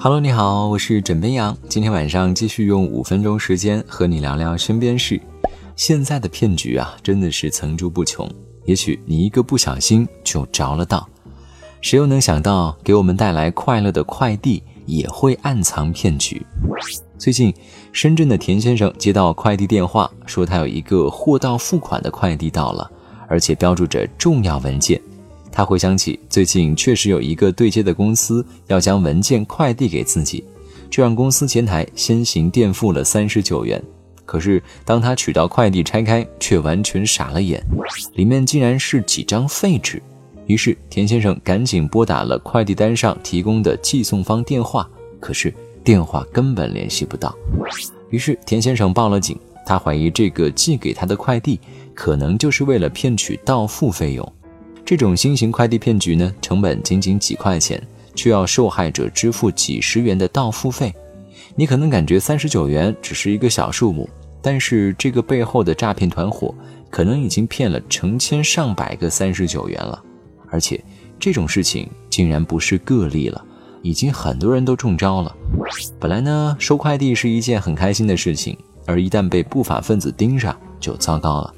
Hello，你好，我是枕边羊。今天晚上继续用五分钟时间和你聊聊身边事。现在的骗局啊，真的是层出不穷。也许你一个不小心就着了道。谁又能想到，给我们带来快乐的快递也会暗藏骗局？最近，深圳的田先生接到快递电话，说他有一个货到付款的快递到了，而且标注着重要文件。他回想起最近确实有一个对接的公司要将文件快递给自己，这让公司前台先行垫付了三十九元。可是当他取到快递拆开，却完全傻了眼，里面竟然是几张废纸。于是田先生赶紧拨打了快递单上提供的寄送方电话，可是电话根本联系不到。于是田先生报了警，他怀疑这个寄给他的快递可能就是为了骗取到付费用。这种新型快递骗局呢，成本仅仅几块钱，却要受害者支付几十元的到付费。你可能感觉三十九元只是一个小数目，但是这个背后的诈骗团伙可能已经骗了成千上百个三十九元了。而且这种事情竟然不是个例了，已经很多人都中招了。本来呢，收快递是一件很开心的事情，而一旦被不法分子盯上，就糟糕了。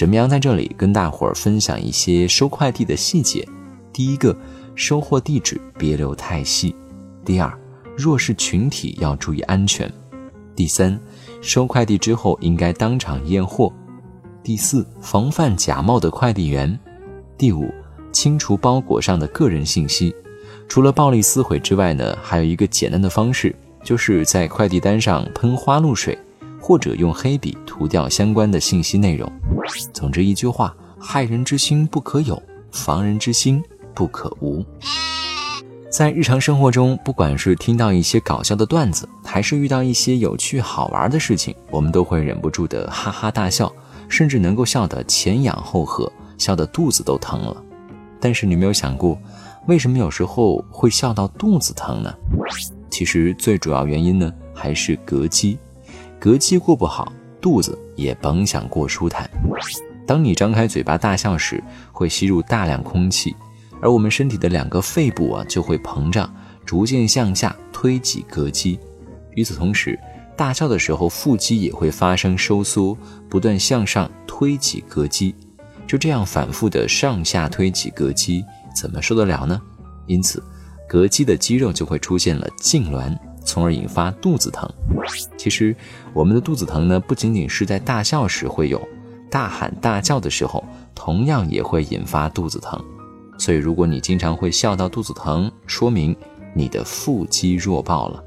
枕边羊在这里跟大伙儿分享一些收快递的细节。第一个，收货地址别留太细；第二，弱势群体要注意安全；第三，收快递之后应该当场验货；第四，防范假冒的快递员；第五，清除包裹上的个人信息。除了暴力撕毁之外呢，还有一个简单的方式，就是在快递单上喷花露水。或者用黑笔涂掉相关的信息内容。总之一句话：害人之心不可有，防人之心不可无。在日常生活中，不管是听到一些搞笑的段子，还是遇到一些有趣好玩的事情，我们都会忍不住的哈哈大笑，甚至能够笑得前仰后合，笑得肚子都疼了。但是你没有想过，为什么有时候会笑到肚子疼呢？其实最主要原因呢，还是膈肌。膈肌过不好，肚子也甭想过舒坦。当你张开嘴巴大笑时，会吸入大量空气，而我们身体的两个肺部啊就会膨胀，逐渐向下推挤膈肌。与此同时，大笑的时候腹肌也会发生收缩，不断向上推挤膈肌。就这样反复的上下推挤膈肌，怎么受得了呢？因此，膈肌的肌肉就会出现了痉挛。从而引发肚子疼。其实，我们的肚子疼呢，不仅仅是在大笑时会有，大喊大叫的时候，同样也会引发肚子疼。所以，如果你经常会笑到肚子疼，说明你的腹肌弱爆了。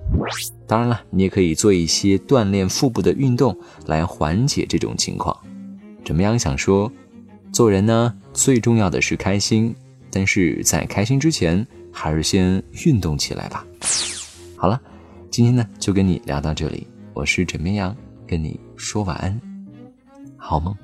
当然了，你也可以做一些锻炼腹部的运动来缓解这种情况。怎么样？想说，做人呢，最重要的是开心，但是在开心之前，还是先运动起来吧。好了。今天呢，就跟你聊到这里。我是枕边羊，跟你说晚安，好梦。